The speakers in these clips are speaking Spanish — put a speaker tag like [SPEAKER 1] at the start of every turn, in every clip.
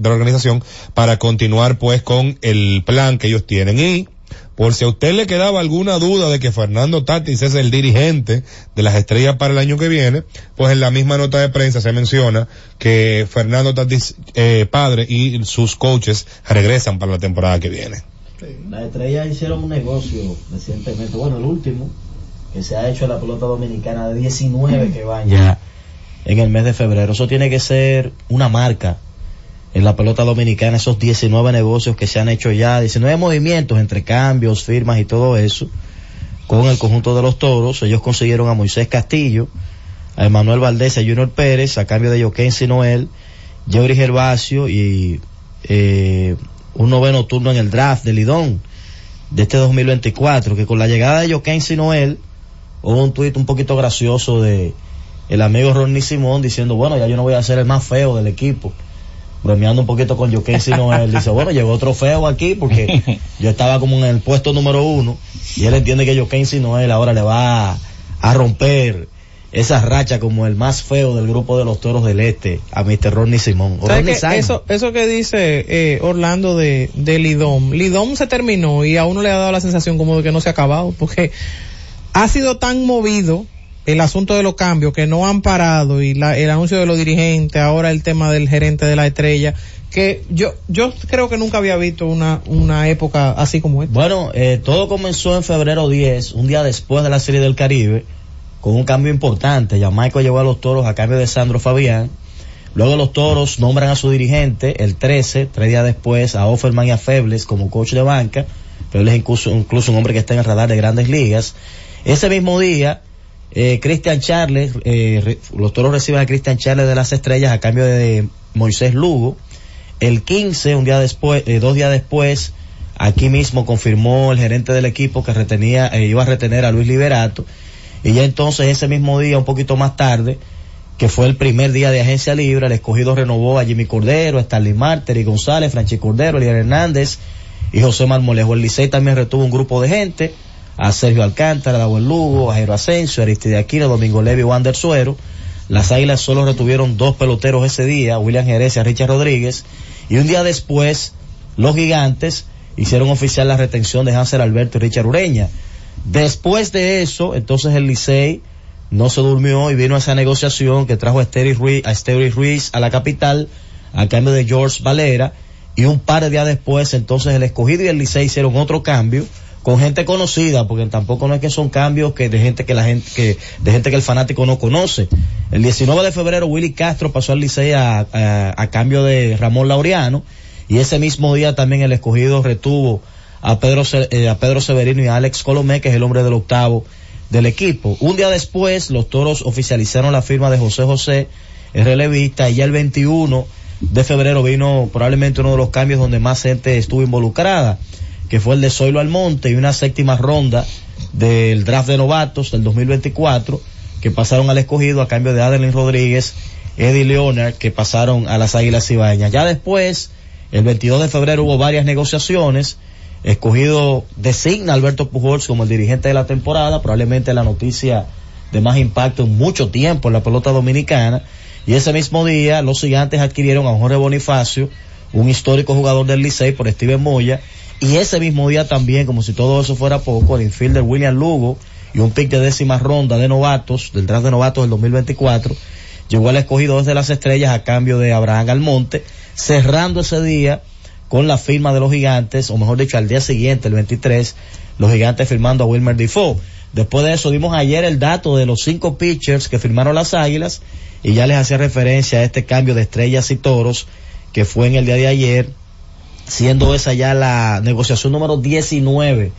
[SPEAKER 1] la organización para continuar pues con el plan que ellos tienen. Y por si a usted le quedaba alguna duda de que Fernando Tatis es el dirigente de las estrellas para el año que viene, pues en la misma nota de prensa se menciona que Fernando Tatis, eh, padre y sus coaches regresan para la temporada que viene.
[SPEAKER 2] Las estrellas hicieron un negocio recientemente, bueno, el último, que se ha hecho en la pelota dominicana de 19 que van ya en el mes de febrero. Eso tiene que ser una marca en la pelota dominicana esos 19 negocios que se han hecho ya, 19 movimientos entre cambios, firmas y todo eso, con el conjunto de los toros. Ellos consiguieron a Moisés Castillo, a Emanuel Valdés, a Junior Pérez, a cambio de Joaquín Noel, Jerry Gervasio y eh, un noveno turno en el draft de Lidón de este 2024, que con la llegada de Joaquín Noel, hubo un tuit un poquito gracioso de el amigo Ronnie Simón diciendo, bueno, ya yo no voy a ser el más feo del equipo bromeando un poquito con Joaquín sino él dice, bueno, llegó otro feo aquí porque yo estaba como en el puesto número uno y él entiende que Joaquín sino él ahora le va a, romper esa racha como el más feo del grupo de los toros del este a Mr. Ronnie Simón.
[SPEAKER 3] eso, eso que dice eh, Orlando de, de Lidom, Lidom se terminó y a uno le ha dado la sensación como de que no se ha acabado porque ha sido tan movido el asunto de los cambios que no han parado y la, el anuncio de los dirigentes, ahora el tema del gerente de la estrella, que yo yo creo que nunca había visto una, una época así como esta.
[SPEAKER 2] Bueno, eh, todo comenzó en febrero 10, un día después de la Serie del Caribe, con un cambio importante. Jamaica llevó a los toros a cambio de Sandro Fabián. Luego los toros nombran a su dirigente el 13, tres días después, a Offerman y a Febles como coach de banca. Febles incluso, incluso un hombre que está en el radar de grandes ligas. Ese mismo día, eh, Christian Charles, eh, los toros reciben a Christian Charles de las estrellas a cambio de Moisés Lugo. El 15, un día después, eh, dos días después, aquí mismo confirmó el gerente del equipo que retenía, eh, iba a retener a Luis Liberato. Y ya entonces ese mismo día, un poquito más tarde, que fue el primer día de agencia libre, el escogido renovó a Jimmy Cordero, a Stanley Marter González, Franchi Cordero, Elian Hernández y José Marmolejo. El Licey también retuvo un grupo de gente a Sergio Alcántara, a Lugo, a Jairo Asensio, a Aristide Aquino, Domingo Levi, Wander Suero. Las Águilas solo retuvieron dos peloteros ese día, William Jerez y a Richard Rodríguez. Y un día después, los gigantes hicieron oficial la retención de Hansel Alberto y Richard Ureña. Después de eso, entonces el Licey no se durmió y vino a esa negociación que trajo a Esteri Ruiz, a Ruiz a la capital a cambio de George Valera y un par de días después entonces el escogido y el Licey hicieron otro cambio con gente conocida, porque tampoco no es que son cambios que de gente que la gente que de gente que el fanático no conoce. El 19 de febrero Willy Castro pasó al Licey a, a, cambio de Ramón Laureano y ese mismo día también el escogido retuvo a Pedro eh, a Pedro Severino y a Alex Colomé, que es el hombre del octavo del equipo. Un día después los Toros oficializaron la firma de José José, el relevista, y ya el 21 de febrero vino probablemente uno de los cambios donde más gente estuvo involucrada que fue el de Zoilo Almonte y una séptima ronda del draft de novatos del 2024 que pasaron al escogido a cambio de Adeline Rodríguez, Eddie Leonard que pasaron a las Águilas Ibañas. Ya después, el 22 de febrero hubo varias negociaciones. Escogido designa Alberto Pujols como el dirigente de la temporada, probablemente la noticia de más impacto en mucho tiempo en la pelota dominicana. Y ese mismo día, los gigantes adquirieron a Jorge Bonifacio, un histórico jugador del Licey por Steven Moya, y ese mismo día también, como si todo eso fuera poco, el infielder William Lugo y un pick de décima ronda de novatos, del draft de novatos del 2024, llegó al escogido desde las estrellas a cambio de Abraham Almonte, cerrando ese día con la firma de los gigantes, o mejor dicho, al día siguiente, el 23, los gigantes firmando a Wilmer Defoe. Después de eso dimos ayer el dato de los cinco pitchers que firmaron las águilas y ya les hacía referencia a este cambio de estrellas y toros que fue en el día de ayer siendo esa ya la negociación número 19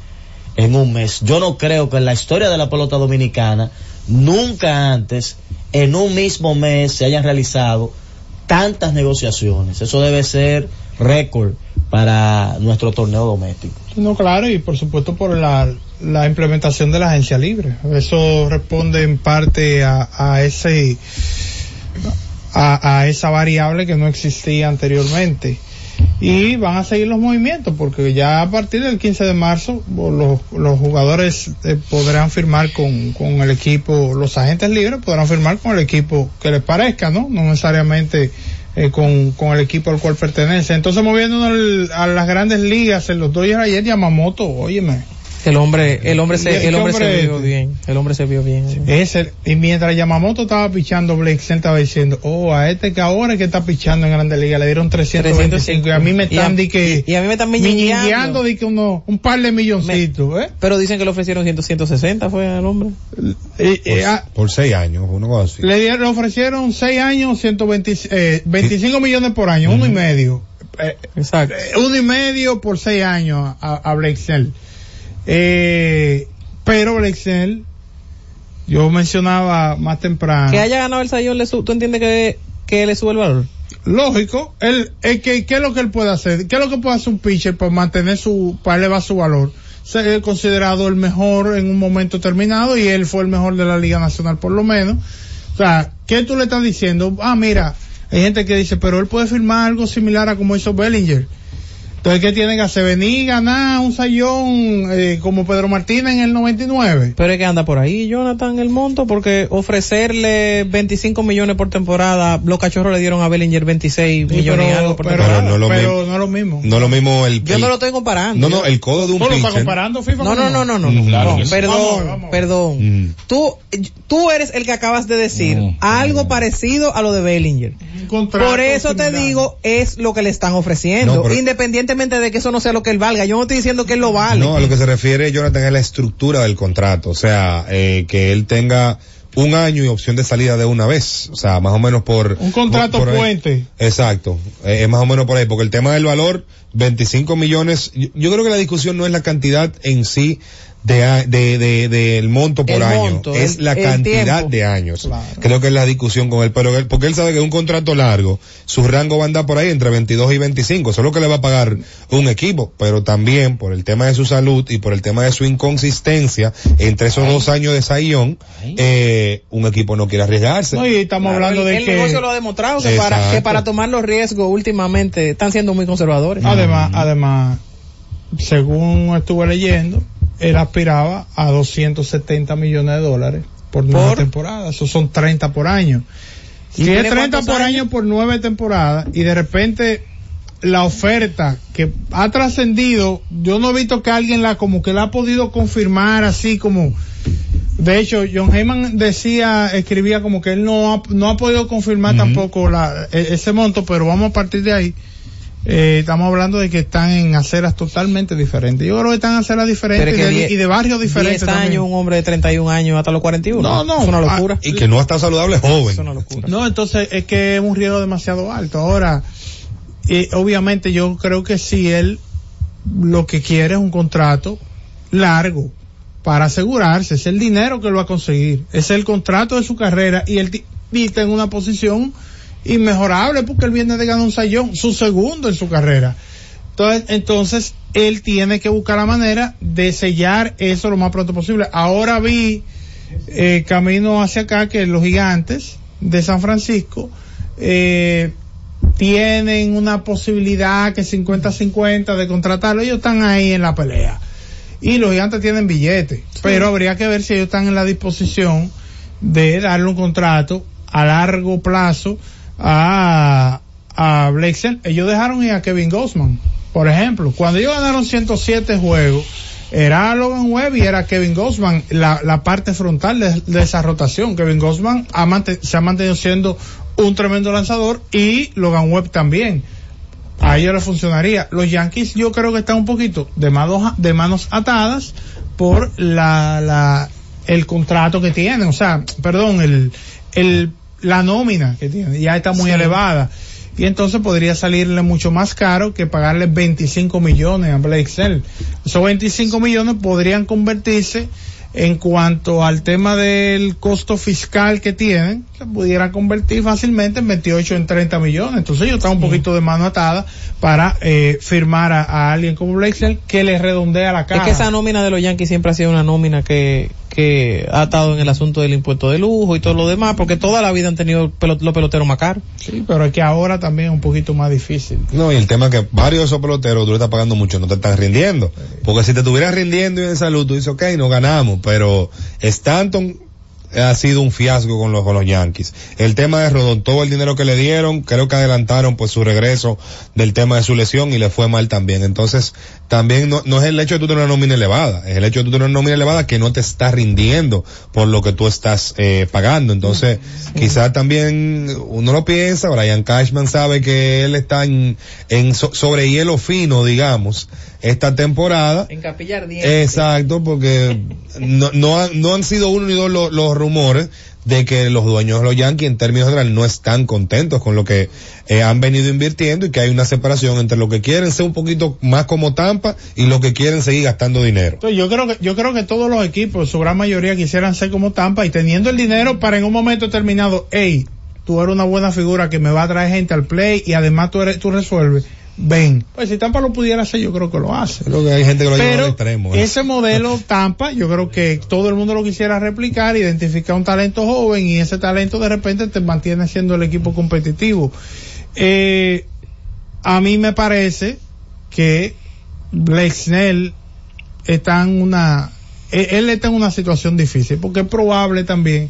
[SPEAKER 2] en un mes. Yo no creo que en la historia de la pelota dominicana nunca antes en un mismo mes se hayan realizado tantas negociaciones. Eso debe ser récord para nuestro torneo doméstico.
[SPEAKER 3] No, claro, y por supuesto por la, la implementación de la agencia libre. Eso responde en parte a, a ese a, a esa variable que no existía anteriormente y van a seguir los movimientos porque ya a partir del 15 de marzo los, los jugadores eh, podrán firmar con, con el equipo, los agentes libres podrán firmar con el equipo que les parezca, ¿no? No necesariamente
[SPEAKER 4] eh, con, con el equipo al cual pertenece. Entonces moviéndonos a las grandes ligas, en los Dodgers ayer Yamamoto, óyeme,
[SPEAKER 5] el hombre, el hombre se, el hombre,
[SPEAKER 4] hombre
[SPEAKER 5] se vio
[SPEAKER 4] este?
[SPEAKER 5] bien. El hombre se vio bien.
[SPEAKER 4] Es el- y mientras Yamamoto estaba pichando, Blake Snell estaba diciendo, oh, a este que ahora es que está pichando en Grandes Ligas le dieron 325 y a mí me
[SPEAKER 5] Y a-
[SPEAKER 4] están di que
[SPEAKER 5] y a mí me están
[SPEAKER 4] miñigueando. di que uno, un par de milloncitos, ¿eh?
[SPEAKER 5] Pero dicen que le ofrecieron 100, 160 fue al hombre.
[SPEAKER 4] Y- y,
[SPEAKER 1] Por,
[SPEAKER 4] ah,
[SPEAKER 1] por seis años, cosa así.
[SPEAKER 4] le, dieron, le ofrecieron 6 años, 120, eh, 25 millones por año, uno y medio. Eh,
[SPEAKER 5] Exacto.
[SPEAKER 4] eh, uno y medio por 6 años a, a Blake Snell. Eh, pero Blake Snell, yo mencionaba más temprano.
[SPEAKER 5] Que haya ganado el sayón, le ¿tú entiendes que, que le sube el valor?
[SPEAKER 4] lógico, él, es que, ¿qué es lo que él puede hacer? ¿Qué es lo que puede hacer un pitcher para mantener su, para elevar su valor? Ser considerado el mejor en un momento determinado y él fue el mejor de la Liga Nacional por lo menos. O sea, ¿qué tú le estás diciendo? Ah, mira, hay gente que dice, pero él puede firmar algo similar a como hizo Bellinger. Entonces, ¿qué tiene que hacer? Venir ganar un sayón eh, como Pedro Martínez en el 99.
[SPEAKER 5] Pero es que anda por ahí, Jonathan, el monto, porque ofrecerle 25 millones por temporada, los cachorros le dieron a Bellinger 26
[SPEAKER 4] Sí,
[SPEAKER 5] millones y algo por
[SPEAKER 4] pero,
[SPEAKER 5] temporada.
[SPEAKER 1] Pero no lo
[SPEAKER 4] pero
[SPEAKER 1] mismo.
[SPEAKER 4] no es lo mismo.
[SPEAKER 1] No lo mismo el,
[SPEAKER 5] Yo
[SPEAKER 1] el-
[SPEAKER 5] no lo estoy comparando.
[SPEAKER 1] no, no, el codo de un
[SPEAKER 4] ¿Tú lo estás
[SPEAKER 1] pitcher.
[SPEAKER 4] comparando, FIFA?
[SPEAKER 5] No, no, no, no, no,
[SPEAKER 1] Mm,
[SPEAKER 5] no,
[SPEAKER 1] claro
[SPEAKER 5] no, perdón,
[SPEAKER 4] Vamos, vamos.
[SPEAKER 5] perdón.
[SPEAKER 1] Mm.
[SPEAKER 5] Tú, tú eres el que acabas de decir algo parecido a lo de Bellinger.
[SPEAKER 4] Un contrato
[SPEAKER 5] Por eso te digo, es lo que le están ofreciendo,
[SPEAKER 1] No, pero-
[SPEAKER 5] independientemente de que eso no sea lo que él valga. Yo no estoy diciendo que él lo vale.
[SPEAKER 1] No, a lo que se refiere Jonathan es la estructura del contrato, o sea, eh, que él tenga un año y opción de salida de una vez, o sea, más o menos por
[SPEAKER 4] Un contrato
[SPEAKER 1] por- por ahí.
[SPEAKER 4] puente.
[SPEAKER 1] Exacto, eh, es más o menos por ahí, porque el tema del valor, 25 millones, yo, yo creo que la discusión no es la cantidad en sí de, a- de, de- del monto por
[SPEAKER 5] El
[SPEAKER 1] año,
[SPEAKER 5] monto,
[SPEAKER 1] es
[SPEAKER 5] el-
[SPEAKER 1] la cantidad de años.
[SPEAKER 4] Claro.
[SPEAKER 1] Creo que es la discusión con él, pero él, porque él sabe que es un contrato largo, su rango va a andar por ahí entre 22 y 25, eso es lo que le va a pagar un equipo, pero también por el tema de su salud y por el tema de su inconsistencia entre esos dos años de Sayón, eh, un equipo no quiere arriesgarse.
[SPEAKER 4] No, y estamos
[SPEAKER 5] Claro,
[SPEAKER 4] hablando
[SPEAKER 5] el,
[SPEAKER 4] de
[SPEAKER 5] el
[SPEAKER 4] que
[SPEAKER 5] negocio lo ha demostrado que para, que para tomar los riesgos últimamente están siendo muy conservadores.
[SPEAKER 4] además, además, según estuve leyendo, él aspiraba a 270 millones de dólares por nueve
[SPEAKER 5] ¿Por?
[SPEAKER 4] temporadas. Eso son 30 por año.
[SPEAKER 5] ¿Y
[SPEAKER 4] Si es
[SPEAKER 5] tiene
[SPEAKER 4] 30
[SPEAKER 5] cuántos
[SPEAKER 4] por
[SPEAKER 5] años?
[SPEAKER 4] año por nueve temporadas y de repente la oferta que ha trascendido, yo no he visto que alguien la como que la ha podido confirmar así como de hecho John Heyman decía, escribía como que él no ha, no ha podido confirmar tampoco la, e- ese monto, pero vamos a partir de ahí. Eh, estamos hablando de que están en aceras totalmente diferentes. Yo creo que están en aceras diferentes y de, y de barrios diferentes.
[SPEAKER 5] 10
[SPEAKER 4] también.
[SPEAKER 5] años, un hombre de 31 años hasta los 41.
[SPEAKER 4] No, no,
[SPEAKER 5] Es una
[SPEAKER 4] ah,
[SPEAKER 5] locura.
[SPEAKER 1] y que no está saludable joven.
[SPEAKER 5] Es una locura.
[SPEAKER 4] No, entonces es que es un riesgo demasiado alto. Ahora, eh, obviamente yo creo que si él lo que quiere es un contrato largo para asegurarse, es el dinero que lo va a conseguir, es el contrato de su carrera y él está en una posición inmejorable porque él viene de ganar un sayón, su segundo en su carrera. Entonces, entonces él tiene que buscar la manera de sellar eso lo más pronto posible. Ahora vi eh, camino hacia acá que los gigantes de San Francisco eh, tienen una posibilidad que 50-50 de contratarlo. Ellos están ahí en la pelea. Y los gigantes tienen billetes. Pero habría que ver si ellos están en la disposición de darle un contrato a largo plazo a, a Blake Snell. Ellos dejaron ir a Kevin Gossman, por ejemplo. Cuando ellos ganaron 107 juegos, era Logan Webb y era Kevin Gossman la, la parte frontal de, esa rotación. Kevin Gossman se ha mantenido siendo un tremendo lanzador y Logan Webb también. A ellos les funcionaría. Los Yankees yo creo que están un poquito de manos, de manos atadas por la, la, el contrato que tienen. O sea, perdón, el, el, la nómina que tienen. Ya está muy
[SPEAKER 5] Sí.
[SPEAKER 4] elevada. Y entonces podría salirle mucho más caro que pagarle 25 millones a Blake Snell. Esos 25 millones podrían convertirse en cuanto al tema del costo fiscal que tienen, se pudiera convertir fácilmente en 28 en 30 millones. Entonces ellos están un poquito de mano atada para eh, firmar a, a alguien como Snell que les redondea la cara.
[SPEAKER 5] Es que esa nómina de los Yankees siempre ha sido una nómina que, que ha estado en el asunto del impuesto de lujo y todo lo demás, porque toda la vida han tenido los peloteros más caros.
[SPEAKER 4] Sí, pero es que ahora también es un poquito más difícil.
[SPEAKER 1] No, y el tema es que varios de esos peloteros tú le estás pagando mucho, no te están rindiendo. Porque si te estuvieras rindiendo y en salud, tú dices, ok, no ganamos, pero Stanton ha sido un fiasco con los, con los Yankees. El tema de Rodón, todo el dinero que le dieron, creo que adelantaron pues su regreso del tema de su lesión y le fue mal también. Entonces, también no, no es el hecho de tú tener una nómina elevada, es el hecho de tú tener una nómina elevada que no te está rindiendo por lo que tú estás eh, pagando. Entonces, quizás también uno lo piensa, Brian Cashman sabe que él está en, en so- sobre hielo fino, digamos, esta temporada.
[SPEAKER 3] En Capilla Ardiente.
[SPEAKER 1] Exacto, porque no, no, han, no han sido uno ni dos los, los rumores de que los dueños de los Yankees en términos generales no están contentos con lo que eh, han venido invirtiendo y que hay una separación entre lo que quieren ser un poquito más como Tampa y lo que quieren seguir gastando dinero.
[SPEAKER 4] Yo creo que yo creo que todos los equipos, su gran mayoría quisieran ser como Tampa y teniendo el dinero para en un momento determinado, hey, tú eres una buena figura que me va a traer gente al play y además tú eres tú resuelves. Ven, pues si Tampa lo pudiera hacer, yo creo que lo hace.
[SPEAKER 1] Creo que hay gente que lo lleva al extremo. ¿eh?
[SPEAKER 4] ese modelo Tampa, yo creo que todo el mundo lo quisiera replicar, identificar un talento joven y ese talento de repente te mantiene siendo el equipo competitivo. Eh, a mí me parece que Blake Snell está en una, él, él está en una situación difícil porque es probable también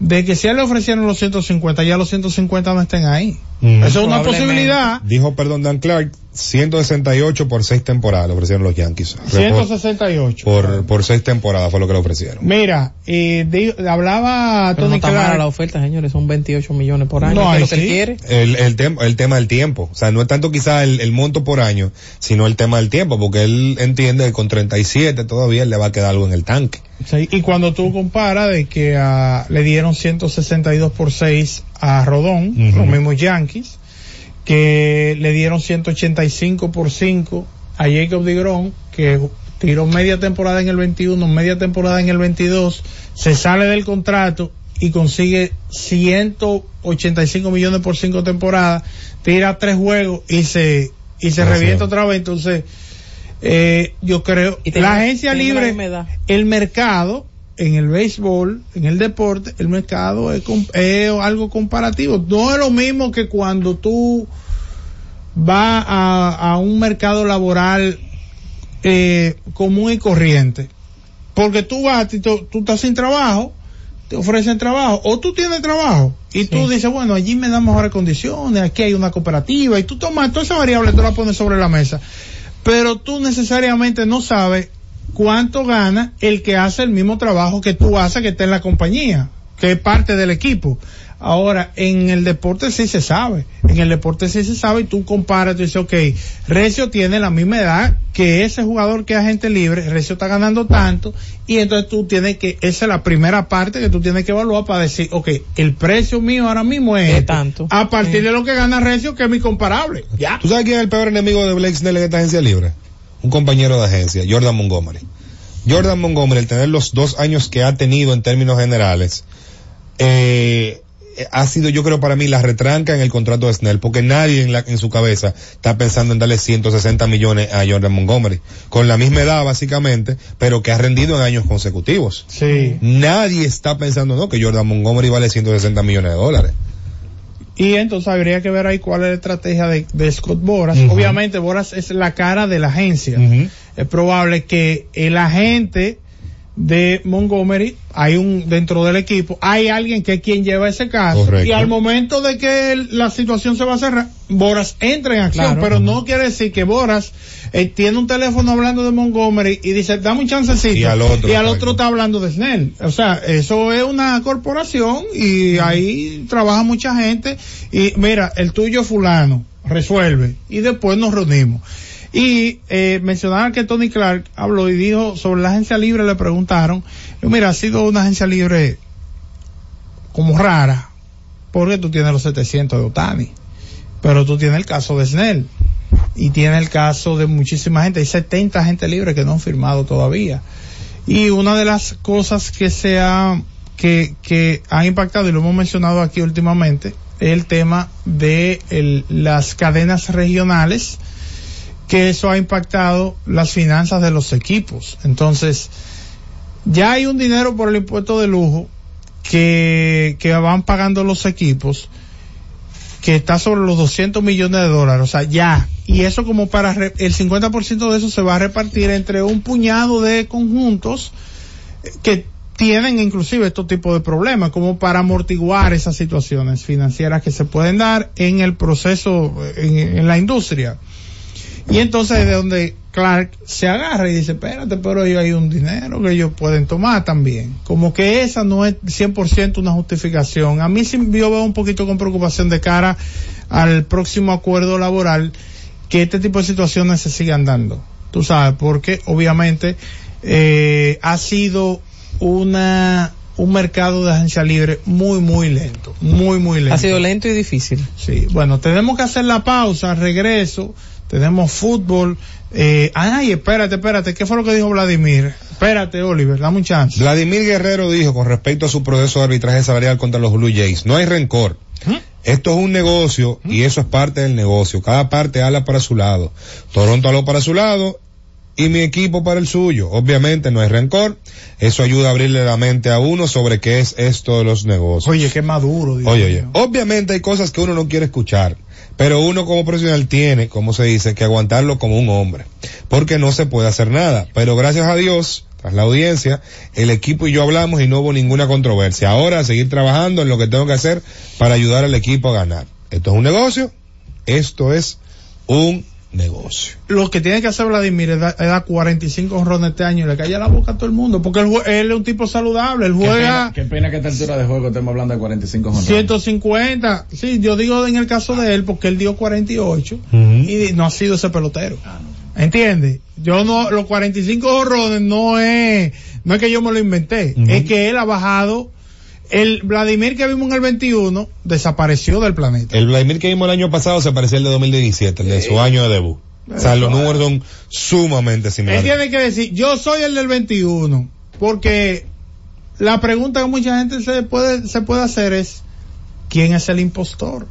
[SPEAKER 4] de que si a él le ofrecieron los 150, ya los 150 no estén ahí.
[SPEAKER 1] Mm.
[SPEAKER 4] Eso es una posibilidad.
[SPEAKER 1] Dijo, perdón, Dan Clark, 168 por seis temporadas le ofrecieron los Yankees.
[SPEAKER 4] 168.
[SPEAKER 1] Por, por seis temporadas fue lo que le ofrecieron.
[SPEAKER 4] Mira, eh, hablaba
[SPEAKER 3] Pero no
[SPEAKER 4] Tony
[SPEAKER 3] está mala
[SPEAKER 4] Clark.
[SPEAKER 3] la oferta, señores. Son 28 millones por año.
[SPEAKER 4] No,
[SPEAKER 3] que lo que él
[SPEAKER 4] sí.
[SPEAKER 3] quiere.
[SPEAKER 1] El, el, tem- el tema del tiempo. O sea, no es tanto quizá el, el monto por año, sino el tema del tiempo, porque él entiende que con 37 todavía él le va a quedar algo en el tanque.
[SPEAKER 4] Sí, y cuando tú comparas de que ah, le dieron 162 por 6 a Rodón, los mismos Yankees, que le dieron 185 por 5 a Jacob DeGrom, que tiró media temporada en el 21, media temporada en el 22, se sale del contrato y consigue 185 millones por 5 temporadas, tira tres juegos y se y se revienta otra vez, entonces eh, yo creo
[SPEAKER 3] Y
[SPEAKER 4] la agencia libre el mercado en el béisbol, en el deporte, el mercado es, algo comparativo. No es lo mismo que cuando tú vas a, a un mercado laboral eh, común y corriente. Porque tú vas, y tú, tú estás sin trabajo, te ofrecen trabajo, o tú tienes trabajo, y tú dices, bueno, allí me dan mejores condiciones, aquí hay una cooperativa, y tú tomas toda esa variable, tú la pones sobre la mesa. Pero tú necesariamente no sabes cuánto gana el que hace el mismo trabajo que tú haces que está en la compañía, que es parte del equipo. Ahora, en el deporte sí se sabe, en el deporte sí se sabe y tú comparas, tú dices, ok, Recio tiene la misma edad que ese jugador que es agente libre, Recio está ganando tanto y entonces tú tienes que, esa es la primera parte que tú tienes que evaluar para decir, ok, el precio mío ahora mismo es
[SPEAKER 3] Es
[SPEAKER 4] esto,
[SPEAKER 3] tanto.
[SPEAKER 4] a partir
[SPEAKER 3] Sí.
[SPEAKER 4] de lo que gana Recio, que es mi comparable. Ya.
[SPEAKER 1] ¿Tú sabes quién es el peor enemigo de Blake Snell en esta agencia libre? Un compañero de agencia, Jordan Montgomery. Jordan Montgomery, el tener los dos años que ha tenido en términos generales, eh, ha sido yo creo para mí la retranca en el contrato de Snell, porque nadie en, la, en su cabeza está pensando en darle 160 millones a Jordan Montgomery, con la misma edad básicamente, pero que ha rendido en años consecutivos.
[SPEAKER 4] Sí.
[SPEAKER 1] Nadie está pensando, no, que Jordan Montgomery vale 160 millones de dólares.
[SPEAKER 4] Y entonces habría que ver ahí cuál es la estrategia de, de Scott Boras. Obviamente Boras es la cara de la agencia. Es probable que el agente de Montgomery, hay un dentro del equipo, hay alguien que es quien lleva ese caso.
[SPEAKER 1] Correcto.
[SPEAKER 4] Y al momento de que el- la situación se va a cerrar, Boras entra en acción.
[SPEAKER 3] Claro.
[SPEAKER 4] Pero no quiere decir que Boras eh, tiene un teléfono hablando de Montgomery y dice, dame un chancecito.
[SPEAKER 1] Y al otro,
[SPEAKER 4] y al otro está hablando de Snell. O sea, eso es una corporación y ahí trabaja mucha gente. Y mira, el tuyo fulano resuelve y después nos reunimos. Y eh, mencionaba que Tony Clark habló y dijo sobre la agencia libre, le preguntaron, mira, ha sido una agencia libre como rara, porque tú tienes los 700 de Otani, pero tú tienes el caso de Snell y tienes el caso de muchísima gente, hay 70 gente libre que no han firmado todavía. Y una de las cosas que se ha, que, que han impactado, y lo hemos mencionado aquí últimamente, es el tema de las cadenas regionales, que eso ha impactado las finanzas de los equipos. Entonces, ya hay un dinero por el impuesto de lujo que, que van pagando los equipos que está sobre los 200 millones de dólares, o sea, ya. Y eso como para, re- el 50% de eso se va a repartir entre un puñado de conjuntos que tienen inclusive estos tipos de problemas como para amortiguar esas situaciones financieras que se pueden dar en el proceso, en la industria. Y entonces de donde Clark se agarra y dice, espérate, pero ahí hay un dinero que ellos pueden tomar también. Como que esa no es 100% una justificación. A mí sí yo veo un poquito con preocupación de cara al próximo acuerdo laboral que este tipo de situaciones se sigan dando. Tú sabes, porque obviamente eh, ha sido una un mercado de agencia libre muy muy lento, muy muy lento.
[SPEAKER 3] Ha sido lento y difícil.
[SPEAKER 4] Sí, bueno, tenemos que hacer la pausa, regreso, tenemos fútbol. Eh, ay, espérate, espérate, ¿qué fue lo que dijo Vladimir? Espérate, Oliver, dame un chance.
[SPEAKER 1] Vladimir Guerrero dijo con respecto a su proceso de arbitraje salarial contra los Blue Jays, no hay rencor.
[SPEAKER 4] ¿Mm?
[SPEAKER 1] Esto es un negocio y eso es parte del negocio. Cada parte habla para su lado. Toronto habló para su lado y mi equipo para el suyo. Obviamente no hay rencor. Eso ayuda a abrirle la mente a uno sobre qué es esto de los negocios.
[SPEAKER 4] Oye, qué maduro. Dios
[SPEAKER 1] Oye. Obviamente hay cosas que uno no quiere escuchar, pero uno como profesional tiene, como se dice, que aguantarlo como un hombre, porque no se puede hacer nada. Pero gracias a Dios, tras la audiencia, el equipo y yo hablamos y no hubo ninguna controversia. Ahora seguir trabajando en lo que tengo que hacer para ayudar al equipo a ganar. Esto es un negocio, esto es un negocio.
[SPEAKER 4] Lo que tiene que hacer Vladimir es dar, dar 45 honrones este año y le calla la boca a todo el mundo, porque él, es un tipo saludable, él
[SPEAKER 6] Qué
[SPEAKER 4] juega
[SPEAKER 6] pena, qué pena que a esta altura de juego estemos hablando de 45 jonrones.
[SPEAKER 4] 150, sí, yo digo en el caso de él porque él dio 48
[SPEAKER 1] Ujú.
[SPEAKER 4] y no ha sido ese pelotero. ¿Entiendes? Yo no, los 45 honrones no es, no es que yo me lo inventé, es que él ha bajado, el Vladimir que vimos en el 21 desapareció del planeta.
[SPEAKER 1] El Vladimir que vimos el año pasado se parecía al de 2017, el de su año de debut. O sea, los números son sumamente
[SPEAKER 4] Él
[SPEAKER 1] similares.
[SPEAKER 4] tiene que decir, yo soy el del 21, porque la pregunta que mucha gente se puede, se puede hacer es, ¿quién es el impostor?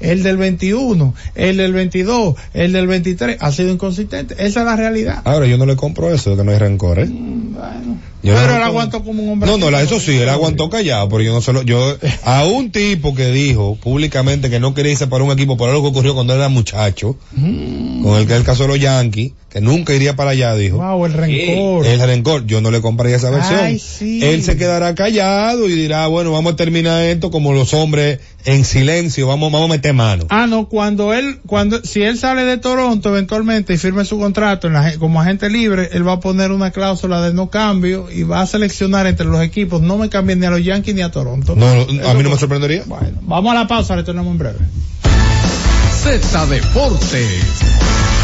[SPEAKER 4] El del 21, el del 22, el del 23, ha sido inconsistente. Esa es la realidad.
[SPEAKER 1] Ahora yo no le compro eso de que no hay rencor, ¿eh?
[SPEAKER 4] Bueno.
[SPEAKER 1] Yo
[SPEAKER 4] Pero
[SPEAKER 1] no
[SPEAKER 4] él aguantó como un hombre.
[SPEAKER 1] No, no, la- eso sí, él aguantó callado, pero yo no solo, yo, a un tipo que dijo públicamente que no quería irse para un equipo por algo que ocurrió cuando era muchacho, con el que es el caso de los Yankees, que nunca iría para allá, dijo.
[SPEAKER 4] Wow, el rencor.
[SPEAKER 1] El rencor, yo no le compraría esa versión.
[SPEAKER 4] Ay, sí.
[SPEAKER 1] Él se quedará callado y dirá, bueno, vamos a terminar esto como los hombres en silencio, vamos, vamos a meter mano.
[SPEAKER 4] Ah, no, cuando él, cuando, si él sale de Toronto eventualmente y firme su contrato en la, como agente libre, él va a poner una cláusula de no cambio y va a seleccionar entre los equipos, no me cambien ni a los Yankees ni a Toronto.
[SPEAKER 1] No, no, a mí no me sorprendería.
[SPEAKER 4] Bueno, vamos a la pausa, retornamos en breve.
[SPEAKER 7] Z Deportes.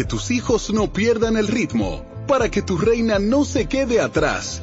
[SPEAKER 8] Que
[SPEAKER 9] tus hijos no pierdan el ritmo, para que tu reina no se quede atrás,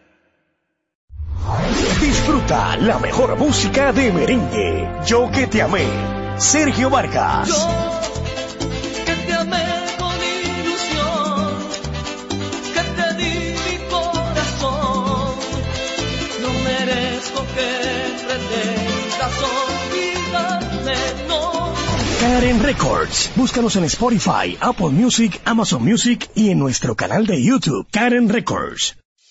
[SPEAKER 10] Disfruta la mejor música de merengue. Yo que te amé. Sergio Vargas.
[SPEAKER 8] que te amé con ilusión, que te di mi corazón. No merezco que pretendas.
[SPEAKER 10] Karen Records. Búscanos en Spotify, Apple Music, Amazon Music y en nuestro canal de YouTube, Karen Records.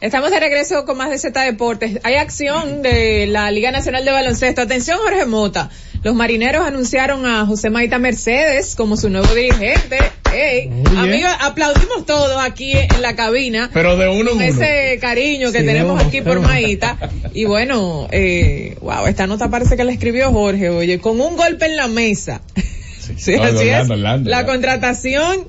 [SPEAKER 3] Estamos de regreso con más de Z Deportes. Hay acción de la Liga Nacional de Baloncesto. Atención, Jorge Mota. Los marineros anunciaron a José Maita Mercedes como su nuevo dirigente. Ey, amigos, aplaudimos todos aquí en la cabina.
[SPEAKER 6] Pero de uno
[SPEAKER 3] con
[SPEAKER 6] uno.
[SPEAKER 3] ese cariño que
[SPEAKER 4] Sí,
[SPEAKER 3] tenemos aquí por. Maita. Y bueno, eh, wow, esta nota parece que la escribió Jorge, oye, con un golpe en la mesa. Sí,
[SPEAKER 6] No,
[SPEAKER 3] así
[SPEAKER 6] Orlando,
[SPEAKER 3] es.
[SPEAKER 6] Orlando,
[SPEAKER 3] la
[SPEAKER 6] Orlando.
[SPEAKER 3] contratación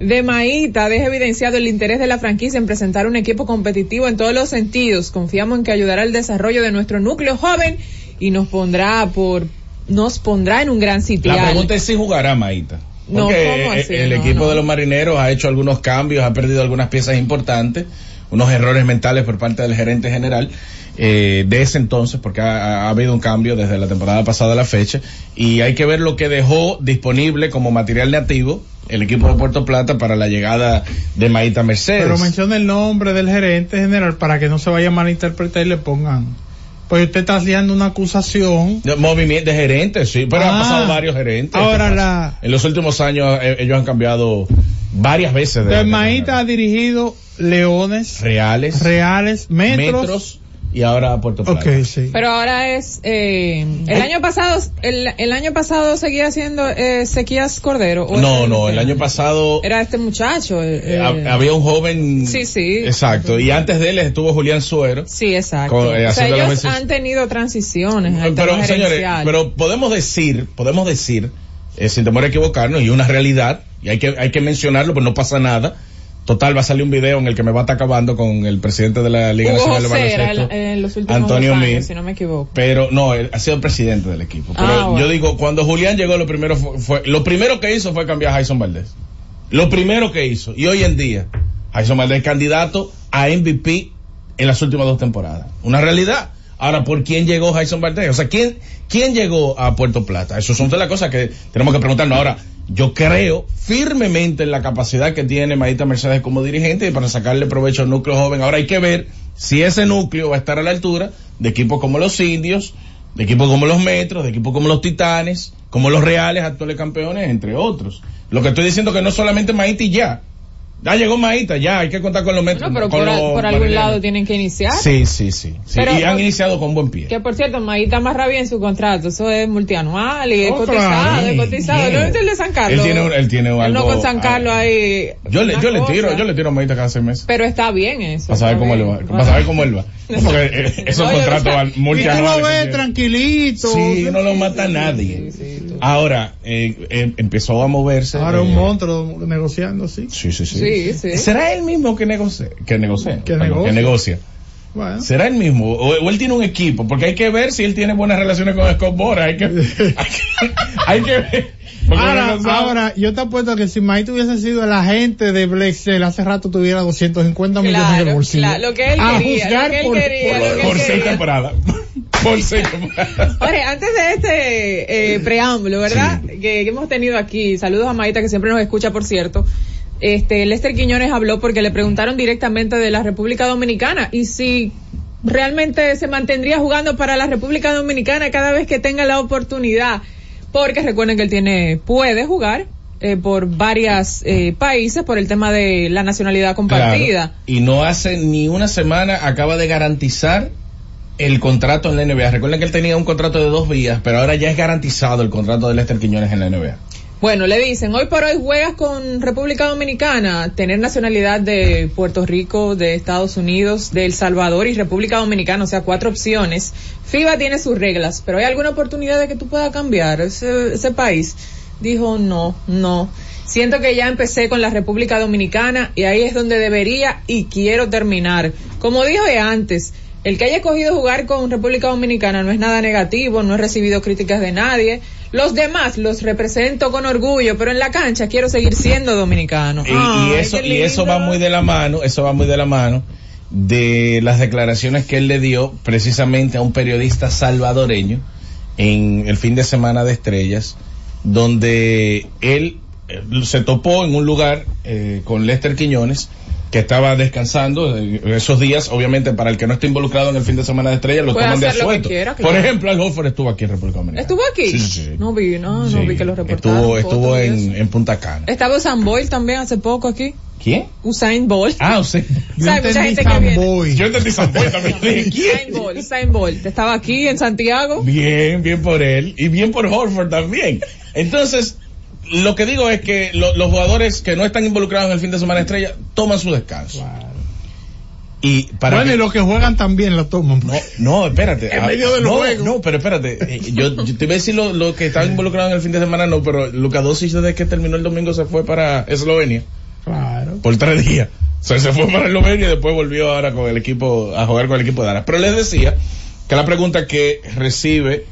[SPEAKER 3] de Maíta deja evidenciado el interés de la franquicia en presentar un equipo competitivo en todos los sentidos. Confiamos en que ayudará al desarrollo de nuestro núcleo joven y nos pondrá por nos pondrá en un gran sitial.
[SPEAKER 6] La pregunta es si jugará Maíta.
[SPEAKER 3] No,
[SPEAKER 6] el
[SPEAKER 3] No,
[SPEAKER 6] equipo
[SPEAKER 3] no.
[SPEAKER 6] de los marineros ha hecho algunos cambios, ha perdido algunas piezas importantes, unos errores mentales por parte del gerente general eh, de ese entonces, porque ha, ha habido un cambio desde la temporada pasada a la fecha, y hay que ver lo que dejó disponible como material nativo el equipo de Puerto Plata para la llegada de Maíta Mercedes.
[SPEAKER 4] Pero menciona el nombre del gerente general para que no se vaya a malinterpretar y le pongan. Pues usted está haciendo una acusación.
[SPEAKER 6] De Movimiento de gerentes, sí, pero han
[SPEAKER 4] Ah.
[SPEAKER 6] pasado varios gerentes.
[SPEAKER 4] Ahora la-
[SPEAKER 6] En los últimos años eh, ellos han cambiado varias veces de, de-
[SPEAKER 4] Maíta ha dirigido Leones,
[SPEAKER 6] reales,
[SPEAKER 4] Reales, Metros.
[SPEAKER 6] metros y ahora Puerto Plata.
[SPEAKER 4] Ok, sí.
[SPEAKER 3] Pero ahora es eh, el año pasado el, el año pasado seguía haciendo eh, Sequías Cordero. ¿o
[SPEAKER 6] No, no, el año pasado
[SPEAKER 3] era este muchacho. eh,
[SPEAKER 6] eh, hab- había un joven.
[SPEAKER 3] Sí, sí.
[SPEAKER 6] Exacto. Y antes de él estuvo Julián Suero.
[SPEAKER 3] Sí, exacto.
[SPEAKER 6] Con- eh,
[SPEAKER 3] o sea, ellos
[SPEAKER 6] veces-
[SPEAKER 3] han tenido transiciones
[SPEAKER 6] Pero, señores, pero podemos decir, podemos decir, eh, sin temor a equivocarnos, y una realidad, y hay que, hay que mencionarlo, pues no pasa nada. Total, va a salir un video en el que me va a estar acabando con el presidente de la Liga
[SPEAKER 3] Hugo
[SPEAKER 6] Nacional de
[SPEAKER 3] José
[SPEAKER 6] Baloncesto.
[SPEAKER 3] el- en los últimos
[SPEAKER 6] Antonio
[SPEAKER 3] dos años,
[SPEAKER 6] Mir.
[SPEAKER 3] si no me equivoco.
[SPEAKER 6] Pero no, él ha sido el presidente del equipo. Pero
[SPEAKER 3] Ah, bueno.
[SPEAKER 6] yo digo, cuando Julián llegó, lo primero fue, fue- lo primero que hizo fue cambiar a Jason Valdés. Lo primero que hizo. Y hoy en día, Jason Valdés es candidato a MVP en las últimas dos temporadas. Una realidad. Ahora, ¿por quién llegó Jason Valdés? O sea, ¿quién, quién llegó a Puerto Plata? Eso son de las cosas que tenemos que preguntarnos. Ahora, yo creo firmemente en la capacidad que tiene Maíta Mercedes como dirigente y para sacarle provecho al núcleo joven. Ahora hay que ver si ese núcleo va a estar a la altura de equipos como los indios, de equipos como los metros, de equipos como los titanes, como los reales actuales campeones, entre otros. Lo que estoy diciendo que no solamente Maíta ya. Ya llegó Maíta, ya, hay que contar con los metros.
[SPEAKER 3] No, pero
[SPEAKER 6] con
[SPEAKER 3] por,
[SPEAKER 6] los
[SPEAKER 3] por algún lado tienen que iniciar.
[SPEAKER 6] Sí, sí, sí. sí.
[SPEAKER 3] Pero-
[SPEAKER 6] y han iniciado con buen pie.
[SPEAKER 3] Que por cierto, Maíta amarra bien su contrato. Eso es multianual y es cotizado, es cotizado.
[SPEAKER 6] Bien.
[SPEAKER 3] ¿No viste el de San Carlos?
[SPEAKER 6] Él tiene, un- él tiene
[SPEAKER 3] Él
[SPEAKER 6] algo.
[SPEAKER 3] no con San Carlos ahí.
[SPEAKER 6] Yo le, yo le
[SPEAKER 3] cosa.
[SPEAKER 6] tiro, yo le tiro a Maíta cada seis meses.
[SPEAKER 3] Pero está bien eso.
[SPEAKER 6] Para saber cómo él va. Para saber cómo él va. Porque eh, esos
[SPEAKER 3] No,
[SPEAKER 6] contratos
[SPEAKER 3] lo-
[SPEAKER 6] van
[SPEAKER 4] Y tú
[SPEAKER 6] multianuales.
[SPEAKER 4] lo ves tranquilito.
[SPEAKER 6] Sí, no lo mata nadie. Ahora, eh, eh, empezó a moverse.
[SPEAKER 4] Ahora un
[SPEAKER 6] eh,
[SPEAKER 4] monstruo negociando, sí.
[SPEAKER 6] Sí, sí, sí.
[SPEAKER 3] Sí, sí.
[SPEAKER 6] ¿Será él mismo que negocia? Que negocia.
[SPEAKER 4] Que negocia.
[SPEAKER 6] que negocia.
[SPEAKER 4] Bueno.
[SPEAKER 6] ¿Será él mismo? O, o él tiene un equipo, porque hay que ver si él tiene buenas relaciones con Scott Bora. Hay que, hay que, hay que ver.
[SPEAKER 4] Ahora,
[SPEAKER 6] no
[SPEAKER 4] ahora, yo te apuesto que si Maite hubiese sido el agente de Blexel, hace rato tuviera 250 millones en el
[SPEAKER 3] Claro,
[SPEAKER 4] bolsillo.
[SPEAKER 3] claro, lo que él
[SPEAKER 4] A
[SPEAKER 3] quería,
[SPEAKER 4] juzgar
[SPEAKER 3] lo que él
[SPEAKER 4] por,
[SPEAKER 3] quería,
[SPEAKER 4] por-
[SPEAKER 3] lo
[SPEAKER 6] por seis temporadas.
[SPEAKER 3] Jorge, antes de este eh, preámbulo, ¿verdad? Que, que hemos tenido aquí, saludos a Maíta que siempre nos escucha, por cierto. Este, Lester Quiñones habló porque le preguntaron directamente de la República Dominicana y si realmente se mantendría jugando para la República Dominicana cada vez que tenga la oportunidad. Porque recuerden que él tiene, puede jugar eh, por varios países por el tema de la nacionalidad compartida.
[SPEAKER 6] Claro. Y no hace ni una semana acaba de garantizar el contrato en la NBA. Recuerden que él tenía un contrato de dos vías, pero ahora ya es garantizado el contrato de Lester Quiñones en la NBA.
[SPEAKER 3] Bueno, le dicen, hoy por hoy juegas con República Dominicana, tener nacionalidad de Puerto Rico, de Estados Unidos, de El Salvador y República Dominicana, o sea, cuatro opciones. FIBA tiene sus reglas, pero ¿hay alguna oportunidad de que tú puedas cambiar ese, ese país? Dijo, no, no. Siento que ya empecé con la República Dominicana y ahí es donde debería y quiero terminar. Como dije antes, El que haya escogido jugar con República Dominicana no es nada negativo, no he recibido críticas de nadie. Los demás los represento con orgullo, pero en la cancha quiero seguir siendo dominicano.
[SPEAKER 6] Y, y eso, y eso va muy de la mano, eso va muy de la mano de las declaraciones que él le dio precisamente a un periodista salvadoreño en el fin de semana de estrellas, donde él eh, se topó en un lugar eh, con Lester Quiñones, que estaba descansando eh, esos días, obviamente para el que no esté involucrado en el fin de semana de estrellas, lo toman de asueto.
[SPEAKER 3] quiera,
[SPEAKER 6] Por ejemplo, Al Horford estuvo aquí en República Dominicana.
[SPEAKER 3] ¿Estuvo aquí?
[SPEAKER 6] Sí, sí, sí.
[SPEAKER 3] No vi, no, no
[SPEAKER 6] Sí.
[SPEAKER 3] vi que lo reportaron.
[SPEAKER 6] Estuvo, estuvo en, en Punta Cana.
[SPEAKER 3] Estaba Usain Bolt también hace poco aquí.
[SPEAKER 6] ¿Quién?
[SPEAKER 3] Usain Bolt.
[SPEAKER 6] Ah, usted.
[SPEAKER 4] Yo
[SPEAKER 3] ¿Sabe? Mucha
[SPEAKER 4] entendí. Samboy.
[SPEAKER 6] Yo entendí también. Dije,
[SPEAKER 3] Usain
[SPEAKER 6] ¿Quién?
[SPEAKER 3] Bolt, Usain Bolt. Estaba aquí en Santiago.
[SPEAKER 6] Bien, bien por él y bien por Horford también. Entonces, lo que digo es que lo- los jugadores que no están involucrados en el fin de semana estrella toman su descanso. Y para
[SPEAKER 4] bueno,
[SPEAKER 6] que-
[SPEAKER 4] y los que juegan también lo toman.
[SPEAKER 6] no, no, espérate.
[SPEAKER 4] En medio del
[SPEAKER 6] no,
[SPEAKER 4] juego.
[SPEAKER 6] No, pero espérate. Eh, Yo, yo te iba a decir lo, lo que estaban involucrados en el fin de semana, no, pero Luka Doncic desde que terminó el domingo se fue para Eslovenia
[SPEAKER 4] Claro.
[SPEAKER 6] por tres días. O sea, se fue para Eslovenia y después volvió ahora con el equipo, a jugar con el equipo de Dallas. Pero les decía que la pregunta que recibe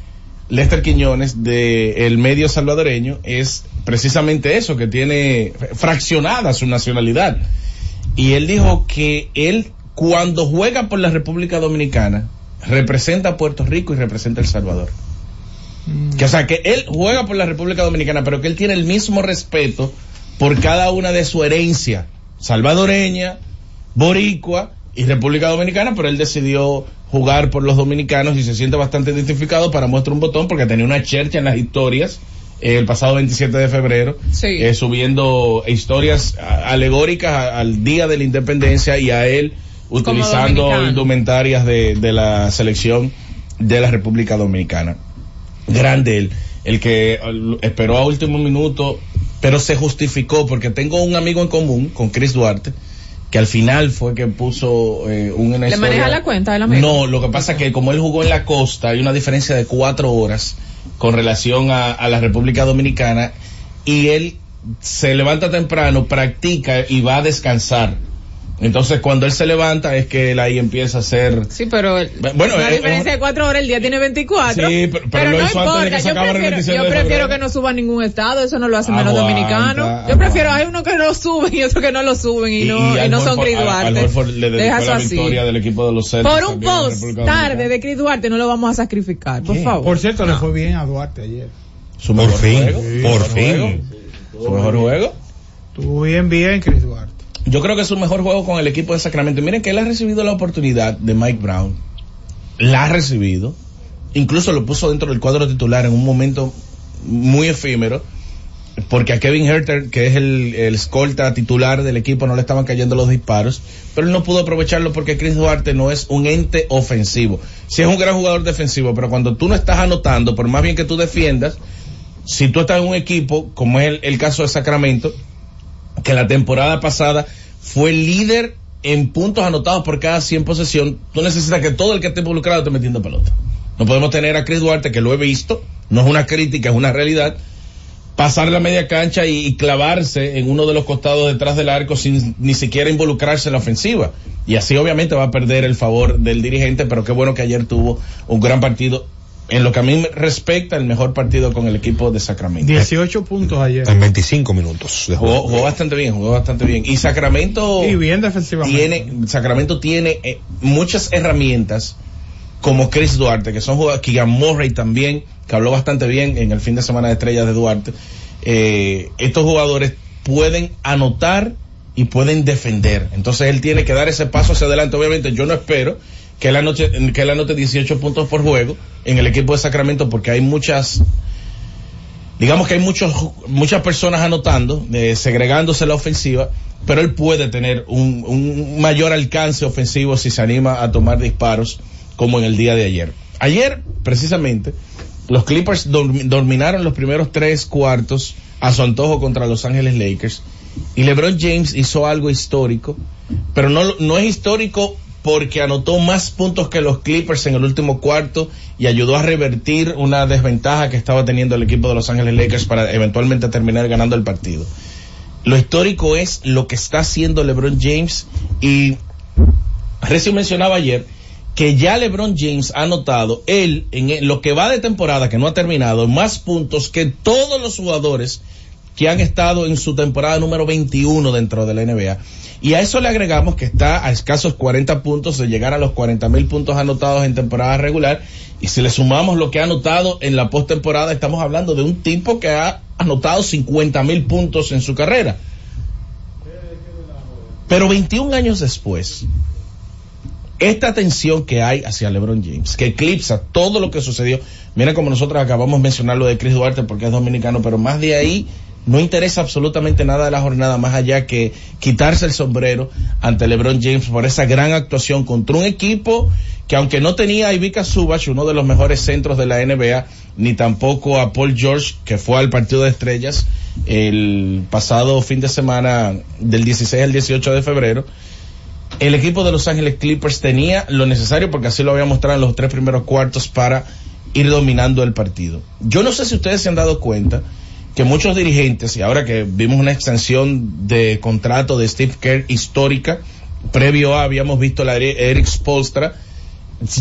[SPEAKER 6] Lester Quiñones del medio salvadoreño es precisamente eso, que tiene fraccionada su nacionalidad. Y él dijo que él, cuando juega por la República Dominicana, representa a Puerto Rico y representa a El Salvador. Que, o sea, que él juega por la República Dominicana, pero que él tiene el mismo respeto por cada una de su herencia, salvadoreña, boricua y República Dominicana, pero él decidió jugar por los dominicanos y se siente bastante identificado para muestra un botón porque tenía una chercha en las historias eh, el pasado 27 de febrero,
[SPEAKER 3] Sí.
[SPEAKER 6] eh, subiendo historias alegóricas a- al día de la independencia y a él utilizando indumentarias de, de la selección de la República Dominicana grande él, el que esperó a último minuto, pero se justificó porque tengo un amigo en común con Chris Duarte, que al final fue que puso eh, un
[SPEAKER 3] ¿Le maneja la cuenta del amigo?
[SPEAKER 6] No, lo que pasa es que como él jugó en la costa, hay una diferencia de cuatro horas con relación a, a la República Dominicana y él se levanta temprano, practica y va a descansar. Entonces cuando él se levanta es que él ahí empieza a hacer
[SPEAKER 3] Sí, pero el-
[SPEAKER 6] Bueno,
[SPEAKER 3] una
[SPEAKER 6] eh,
[SPEAKER 3] diferencia
[SPEAKER 6] eh,
[SPEAKER 3] de cuatro horas, el día tiene 24.
[SPEAKER 6] Sí, pero- pero lo
[SPEAKER 3] no
[SPEAKER 6] hizo antes de que
[SPEAKER 3] importa,
[SPEAKER 6] se
[SPEAKER 3] yo prefiero,
[SPEAKER 6] 26
[SPEAKER 3] yo prefiero que no suba ningún estado, eso no lo hace menos
[SPEAKER 6] Aguanta,
[SPEAKER 3] dominicano. Yo
[SPEAKER 6] aguanta.
[SPEAKER 3] prefiero, hay uno que lo suben y otro que no lo suben y, no, y no son Chris Duarte.
[SPEAKER 6] al le dedicó
[SPEAKER 3] Deja eso
[SPEAKER 6] la
[SPEAKER 3] así.
[SPEAKER 6] victoria del equipo de los Celtics
[SPEAKER 3] Por un post tarde de Chris Duarte no lo vamos a sacrificar, por favor.
[SPEAKER 4] Por cierto, le fue bien a Duarte ayer.
[SPEAKER 6] Su
[SPEAKER 1] Por
[SPEAKER 6] mejor
[SPEAKER 1] fin,
[SPEAKER 6] juego,
[SPEAKER 1] por fin.
[SPEAKER 6] Su mejor juego.
[SPEAKER 4] Estuvo bien, bien, Chris Duarte.
[SPEAKER 6] Yo creo que es su mejor juego con el equipo de Sacramento. Miren que él ha recibido la oportunidad de Mike Brown. La ha recibido. Incluso lo puso dentro del cuadro titular en un momento muy efímero. Porque a Kevin Herter, que es el, el escolta titular del equipo, no le estaban cayendo los disparos. Pero él no pudo aprovecharlo porque Chris Duarte no es un ente ofensivo. Sí es un gran jugador defensivo, pero cuando tú no estás anotando, por más bien que tú defiendas, si tú estás en un equipo, como es el, el caso de Sacramento, que la temporada pasada fue líder en puntos anotados por cada 100 posesión, tú necesitas que todo el que esté involucrado esté metiendo pelota. No podemos tener a Chris Duarte, que lo he visto, no es una crítica, es una realidad, pasar la media cancha y, y clavarse en uno de los costados detrás del arco sin ni siquiera involucrarse en la ofensiva. Y así obviamente va a perder el favor del dirigente, pero qué bueno que ayer tuvo un gran partido. En lo que a mí me respecta, el mejor partido con el equipo de Sacramento.
[SPEAKER 4] 18 puntos ayer.
[SPEAKER 1] En 25 minutos de
[SPEAKER 6] jugó bastante bien, jugó bastante bien. Y Sacramento
[SPEAKER 4] Y bien defensivamente.
[SPEAKER 6] tiene, Sacramento tiene eh, muchas herramientas como Chris Duarte, que son jugadores, Keegan Murray también, que habló bastante bien en el fin de semana de estrellas de Duarte. Eh, estos jugadores pueden anotar y pueden defender. Entonces él tiene que dar ese paso hacia adelante. Obviamente yo no espero que él anote, que él anote 18 puntos por juego en el equipo de Sacramento porque hay muchas digamos que hay muchos muchas personas anotando, eh, segregándose la ofensiva, pero él puede tener un, mayor alcance ofensivo si se anima a tomar disparos como en el día de ayer. Ayer, precisamente, los Clippers dominaron los primeros tres cuartos a su antojo contra Los Ángeles Lakers y LeBron James hizo algo histórico, pero no, no es histórico porque anotó más puntos que los Clippers en el último cuarto y ayudó a revertir una desventaja que estaba teniendo el equipo de Los Ángeles Lakers para eventualmente terminar ganando el partido. Lo histórico es lo que está haciendo LeBron James y Recio mencionaba ayer que ya LeBron James ha anotado, él, en el- lo que va de temporada, que no ha terminado, más puntos que todos los jugadores que han estado en su temporada número 21 dentro de la NBA. Y a eso le agregamos que está a escasos 40 puntos de llegar a los 40 mil puntos anotados en temporada regular. Y si le sumamos lo que ha anotado en la postemporada, estamos hablando de un tipo que ha anotado 50 mil puntos en su carrera. Pero 21 años después, esta tensión que hay hacia LeBron James, que eclipsa todo lo que sucedió. Mira como nosotros acabamos de mencionar lo de Chris Duarte porque es dominicano, pero más de ahí no interesa absolutamente nada de la jornada más allá que quitarse el sombrero ante LeBron James por esa gran actuación contra un equipo que aunque no tenía a Ivica Subach, uno de los mejores centros de la NBA, ni tampoco a Paul George, que fue al partido de estrellas el pasado fin de semana del 16 al 18 de febrero, el equipo de Los Ángeles Clippers tenía lo necesario, porque así lo había mostrado en los tres primeros cuartos, para ir dominando el partido. Yo no sé si ustedes se han dado cuenta que muchos dirigentes, y ahora que vimos una extensión de contrato de Steve Kerr histórica, previo a habíamos visto la de Eric Spolstra,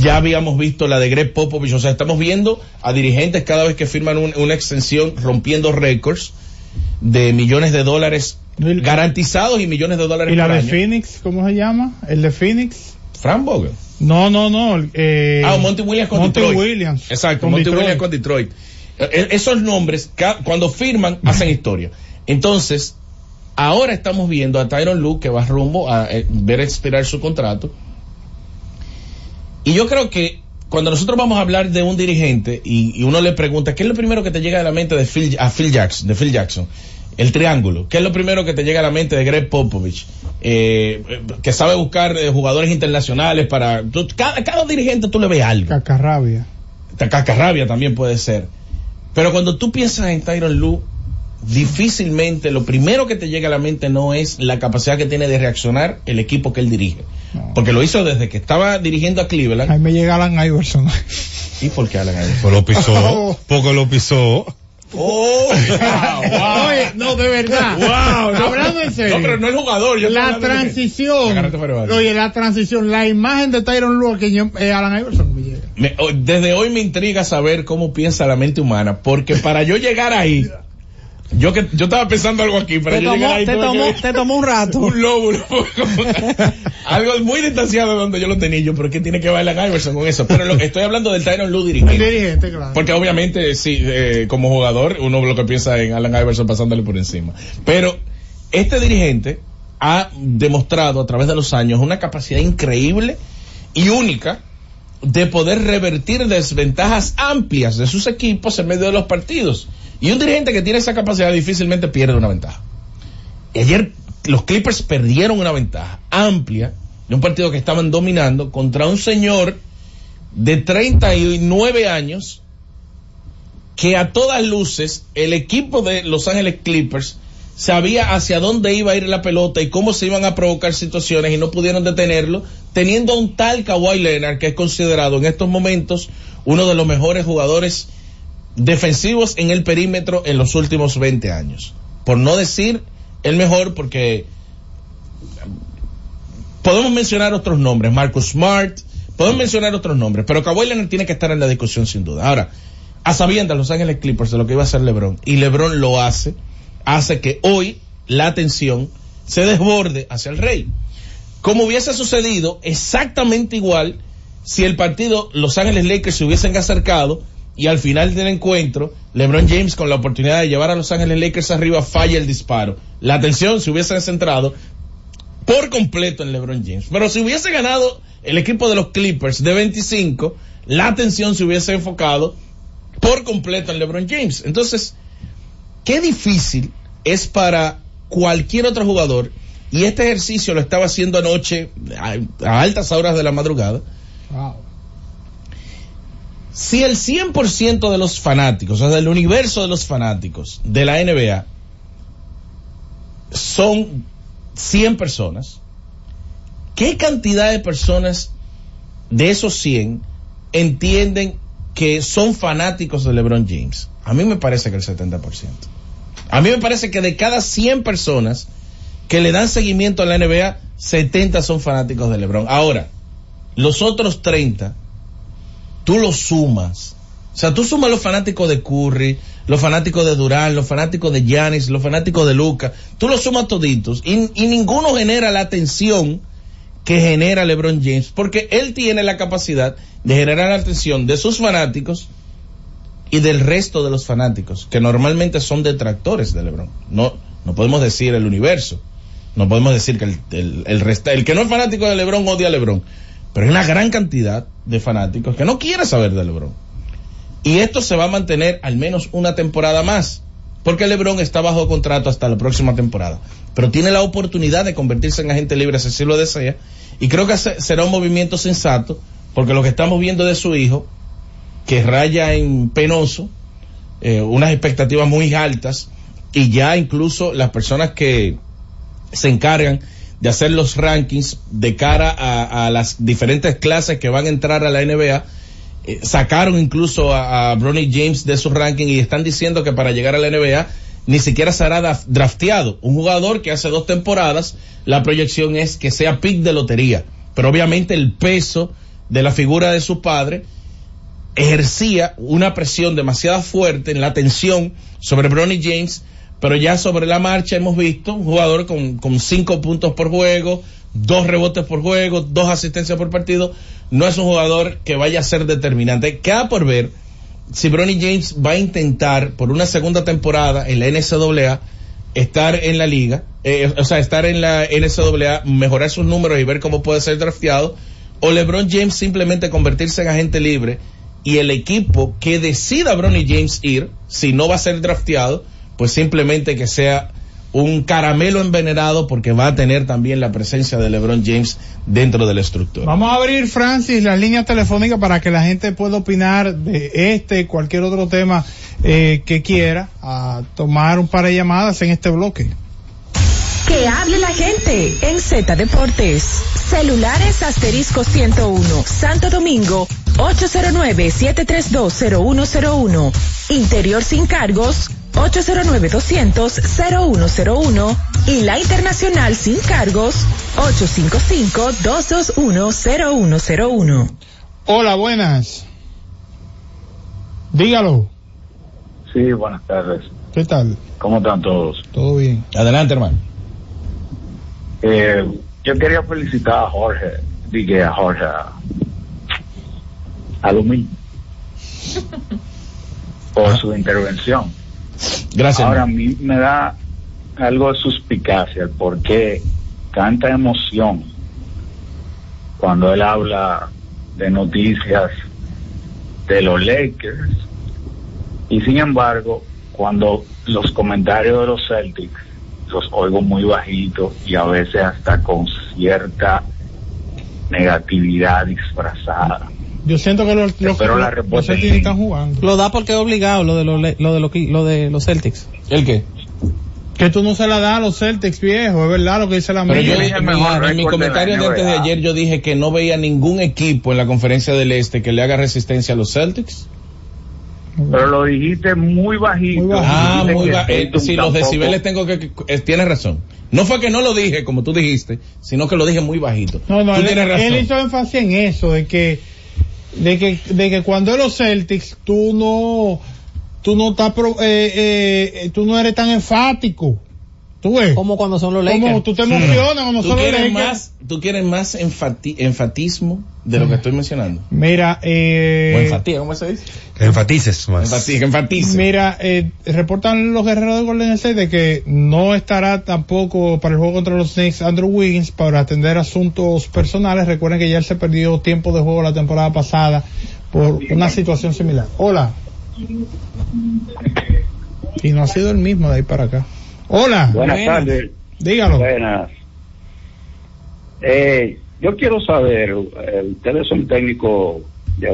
[SPEAKER 6] ya habíamos visto la de Greg Popovich, o sea, estamos viendo a dirigentes cada vez que firman un- una extensión rompiendo récords de millones de dólares garantizados y millones de dólares
[SPEAKER 4] ¿Y la
[SPEAKER 6] por
[SPEAKER 4] de
[SPEAKER 6] año.
[SPEAKER 4] Phoenix? ¿Cómo se llama? ¿El de Phoenix?
[SPEAKER 6] Frank Vogel.
[SPEAKER 4] No, no, no. Eh,
[SPEAKER 6] Ah, Monty Williams con
[SPEAKER 4] Monty
[SPEAKER 6] Detroit.
[SPEAKER 4] Williams.
[SPEAKER 6] Exacto,
[SPEAKER 4] con
[SPEAKER 6] Monty
[SPEAKER 4] Detroit.
[SPEAKER 6] Williams con Detroit. Eh, Esos nombres, cuando firman, hacen historia. Entonces, ahora estamos viendo a Tyron Luke que va rumbo a eh, ver expirar su contrato. Y yo creo que cuando nosotros vamos a hablar de un dirigente y, y uno le pregunta, ¿qué es lo primero que te llega a la mente de Phil, a Phil Jackson, de Phil Jackson? El triángulo. ¿Qué es lo primero que te llega a la mente de Greg Popovich? Eh, eh, que sabe buscar jugadores internacionales para... tú- cada, cada dirigente tú le ves algo.
[SPEAKER 4] Cacarrabia.
[SPEAKER 6] Cacarrabia también puede ser. Pero cuando tú piensas en Tyron Lue, difícilmente lo primero que te llega a la mente no es la capacidad que tiene de reaccionar el equipo que él dirige. Porque lo hizo desde que estaba dirigiendo a Cleveland.
[SPEAKER 4] Ahí me llega Alan Iverson.
[SPEAKER 6] ¿Y por qué Alan Iverson?
[SPEAKER 1] Pues lo pisó, porque lo pisó.
[SPEAKER 6] Oh,
[SPEAKER 4] Oye, no, de verdad.
[SPEAKER 6] Wow, no.
[SPEAKER 4] Hablando en serio.
[SPEAKER 6] No, pero no el jugador. yo
[SPEAKER 4] la
[SPEAKER 6] de
[SPEAKER 4] transición. Oye, la transición, la imagen de Tyron Lue que eh, Alan Iverson me
[SPEAKER 6] desde hoy me intriga saber cómo piensa la mente humana, porque para yo llegar ahí, yo que yo estaba pensando algo aquí, para
[SPEAKER 3] Te
[SPEAKER 6] yo
[SPEAKER 3] tomó,
[SPEAKER 6] llegar ahí
[SPEAKER 3] te, tomó,
[SPEAKER 6] que-
[SPEAKER 3] te tomó un rato.
[SPEAKER 6] un lóbulo, algo muy distanciado de donde yo lo tenía yo, pero ¿qué tiene que ver Alan Iverson con eso? Pero lo- estoy hablando del Tyron Lue dirigente.
[SPEAKER 4] dirigente, claro.
[SPEAKER 6] Porque obviamente, sí, eh, como jugador, uno lo que piensa en Alan Iverson pasándole por encima. Pero este dirigente ha demostrado a través de los años una capacidad increíble y única de poder revertir desventajas amplias de sus equipos en medio de los partidos. Y un dirigente que tiene esa capacidad difícilmente pierde una ventaja. Ayer los Clippers perdieron una ventaja amplia de un partido que estaban dominando contra un señor de 39 años que a todas luces el equipo de Los Ángeles Clippers sabía hacia dónde iba a ir la pelota y cómo se iban a provocar situaciones y no pudieron detenerlo, teniendo a un tal Kawhi Leonard que es considerado en estos momentos uno de los mejores jugadores defensivos en el perímetro en los últimos 20 años. Por no decir el mejor porque podemos mencionar otros nombres, Marcus Smart, podemos mencionar otros nombres, pero Kawhi Leonard tiene que estar en la discusión sin duda. Ahora, a sabiendas Los Ángeles Clippers de lo que iba a hacer LeBron y LeBron lo hace, hace que hoy la atención se desborde hacia el rey. Como hubiese sucedido exactamente igual si el partido Los Ángeles Lakers se hubiesen acercado y al final del encuentro LeBron James con la oportunidad de llevar a Los Ángeles Lakers arriba falla el disparo. La atención se hubiese centrado por completo en LeBron James. Pero si hubiese ganado el equipo de los Clippers de 25, la atención se hubiese enfocado por completo en LeBron James. Entonces, qué difícil es para cualquier otro jugador, y este ejercicio lo estaba haciendo anoche a, a altas horas de la madrugada,
[SPEAKER 4] Wow.
[SPEAKER 6] si el 100% de los fanáticos, o sea, del universo de los fanáticos de la NBA son 100 personas, ¿qué cantidad de personas de esos 100 entienden que son fanáticos de LeBron James? A mí me parece que el 70%. A mí me parece que de cada 100 personas que le dan seguimiento a la NBA, 70 son fanáticos de LeBron. Ahora, los otros 30, tú los sumas. O sea, tú sumas los fanáticos de Curry, los fanáticos de Durán, los fanáticos de Giannis, los fanáticos de Luca, tú los sumas toditos y, y ninguno genera la atención que genera LeBron James, porque él tiene la capacidad de generar la atención de sus fanáticos y del resto de los fanáticos, que normalmente son detractores de LeBron. No, no podemos decir el universo, no podemos decir que el, el, que no es fanático de LeBron odia a LeBron, pero hay una gran cantidad de fanáticos que no quiere saber de LeBron. Y esto se va a mantener al menos una temporada más, porque LeBron está bajo contrato hasta la próxima temporada, pero tiene la oportunidad de convertirse en agente libre si así lo desea, y creo que se- será un movimiento sensato, porque lo que estamos viendo de su hijo, que raya en penoso, eh, unas expectativas muy altas, y ya incluso las personas que se encargan de hacer los rankings de cara a, las diferentes clases que van a entrar a la NBA, eh, sacaron incluso a, a Bronny James de su ranking y están diciendo que para llegar a la NBA ni siquiera será drafteado. Un jugador que hace dos temporadas, la proyección es que sea pick de lotería. Pero obviamente el peso de la figura de su padre ejercía una presión demasiado fuerte en la tensión sobre Bronny James, pero ya sobre la marcha hemos visto un jugador con, cinco puntos por juego, dos rebotes por juego, dos asistencias por partido, no es un jugador que vaya a ser determinante. Queda por ver si Bronny James va a intentar por una segunda temporada en la NCAA estar en la liga, eh, o sea, estar en la NCAA, mejorar sus números y ver cómo puede ser drafteado, o LeBron James simplemente convertirse en agente libre y el equipo que decida Bronny James ir, si no va a ser drafteado, pues simplemente que sea un caramelo envenenado porque va a tener también la presencia de LeBron James dentro de la estructura.
[SPEAKER 4] Vamos a abrir, Francis, las líneas telefónicas para que la gente pueda opinar de este y cualquier otro tema eh, que quiera, a tomar un par de llamadas en este bloque.
[SPEAKER 11] Que hable la gente en Z Deportes. Celulares asterisco 101, Santo Domingo, 809-7320101. Interior sin cargos, 809-200-0101. Y la internacional sin cargos, 855-221-0101.
[SPEAKER 4] Hola, buenas. Dígalo.
[SPEAKER 12] Sí, buenas tardes.
[SPEAKER 4] ¿Qué tal?
[SPEAKER 12] ¿Cómo están todos?
[SPEAKER 4] Todo bien.
[SPEAKER 6] Adelante, hermano.
[SPEAKER 12] Eh, yo quería felicitar a Jorge, dije a Jorge, a, a Lumí, por su intervención.
[SPEAKER 6] Gracias.
[SPEAKER 12] Ahora a mí me da algo de suspicacia el por qué tanta emoción cuando él habla de noticias de los Lakers y sin embargo cuando los comentarios de los Celtics los oigo muy bajitos y a veces hasta con cierta negatividad disfrazada.
[SPEAKER 4] Yo siento que los, los,
[SPEAKER 12] la
[SPEAKER 4] los Celtics están jugando.
[SPEAKER 3] Lo da porque es obligado lo de los, lo de lo, que- lo de los Celtics.
[SPEAKER 6] ¿El qué?
[SPEAKER 4] Que tú no se la das a los Celtics, viejo, es verdad lo que dice la
[SPEAKER 6] Pero yo dije, en mi, en mi comentario de antes de ayer, yo dije que no veía ningún equipo en la conferencia del Este que le haga resistencia a los Celtics.
[SPEAKER 12] Pero lo dijiste muy bajito.
[SPEAKER 6] Ah, muy
[SPEAKER 12] que
[SPEAKER 6] ba- eh,
[SPEAKER 12] Tatum
[SPEAKER 6] sí, los decibeles tengo que, que- eh, tienes razón. No fue que no lo dije, como tú dijiste, sino que lo dije muy bajito.
[SPEAKER 4] No, no,
[SPEAKER 6] tú
[SPEAKER 4] él,
[SPEAKER 6] tienes razón.
[SPEAKER 4] él hizo énfasis en eso, de que, de que, de que cuando los Celtics, tú no, tú no estás, eh, eh, tú no eres tan enfático. Tú ves.
[SPEAKER 3] Como cuando son los
[SPEAKER 4] Como
[SPEAKER 3] Lakers.
[SPEAKER 4] tú te emocionas cuando
[SPEAKER 6] ¿Tú
[SPEAKER 4] son los
[SPEAKER 6] quieres,
[SPEAKER 4] Lakers.
[SPEAKER 6] más, tú quieres más enfati- enfatismo de lo que estoy mencionando.
[SPEAKER 4] Mira, eh,
[SPEAKER 6] o enfatía, ¿cómo se dice?
[SPEAKER 1] Enfatices más.
[SPEAKER 6] Enfatice, enfatice.
[SPEAKER 4] Mira, eh, reportan los guerreros de Golden State de que no estará tampoco para el juego contra los Knicks Andrew Wiggins para atender asuntos personales. Recuerden que ya él se perdió tiempo de juego la temporada pasada por una situación similar. Hola. Y no ha sido el mismo de ahí para acá. Hola.
[SPEAKER 12] Buenas tardes.
[SPEAKER 4] Dígalo.
[SPEAKER 12] Buenas. Eh, yo quiero saber, eh, ustedes son técnicos de